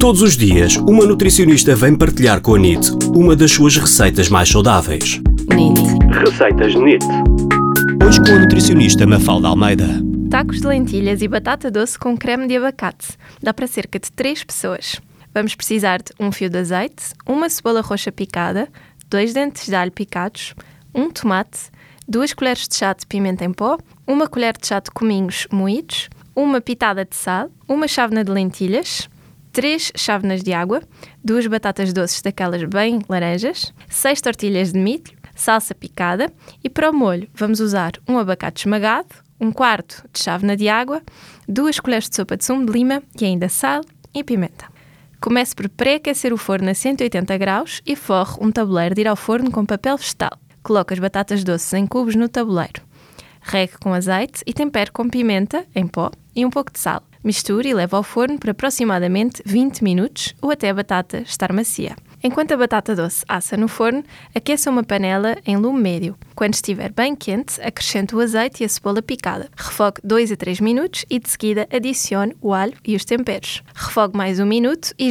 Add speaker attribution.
Speaker 1: Todos os dias, uma nutricionista vem partilhar com a NIT uma das suas receitas mais saudáveis.
Speaker 2: NIT.
Speaker 1: Receitas NIT. Hoje com a nutricionista Mafalda Almeida.
Speaker 2: Tacos de lentilhas e batata doce com creme de abacate. Dá para cerca de 3 pessoas. Vamos precisar de um fio de azeite, uma cebola roxa picada, dois dentes de alho picados, um tomate, duas colheres de chá de pimenta em pó, uma colher de chá de cominhos moídos, uma pitada de sal, uma chávena de lentilhas, três chávenas de água, duas batatas doces daquelas bem laranjas, seis tortilhas de milho, salsa picada e para o molho vamos usar um abacate esmagado, um quarto de chávena de água, duas colheres de sopa de sumo de lima e ainda sal e pimenta. Comece por pré-aquecer o forno a 180 graus e forre um tabuleiro de ir ao forno com papel vegetal. Coloque as batatas doces em cubos no tabuleiro. Regue com azeite e tempere com pimenta em pó e um pouco de sal. Misture e leve ao forno por aproximadamente 20 minutos ou até a batata estar macia. Enquanto a batata doce assa no forno, aqueça uma panela em lume médio. Quando estiver bem quente, acrescente o azeite e a cebola picada. Refogue 2 a 3 minutos e de seguida adicione o alho e os temperos. Refogue mais um minuto e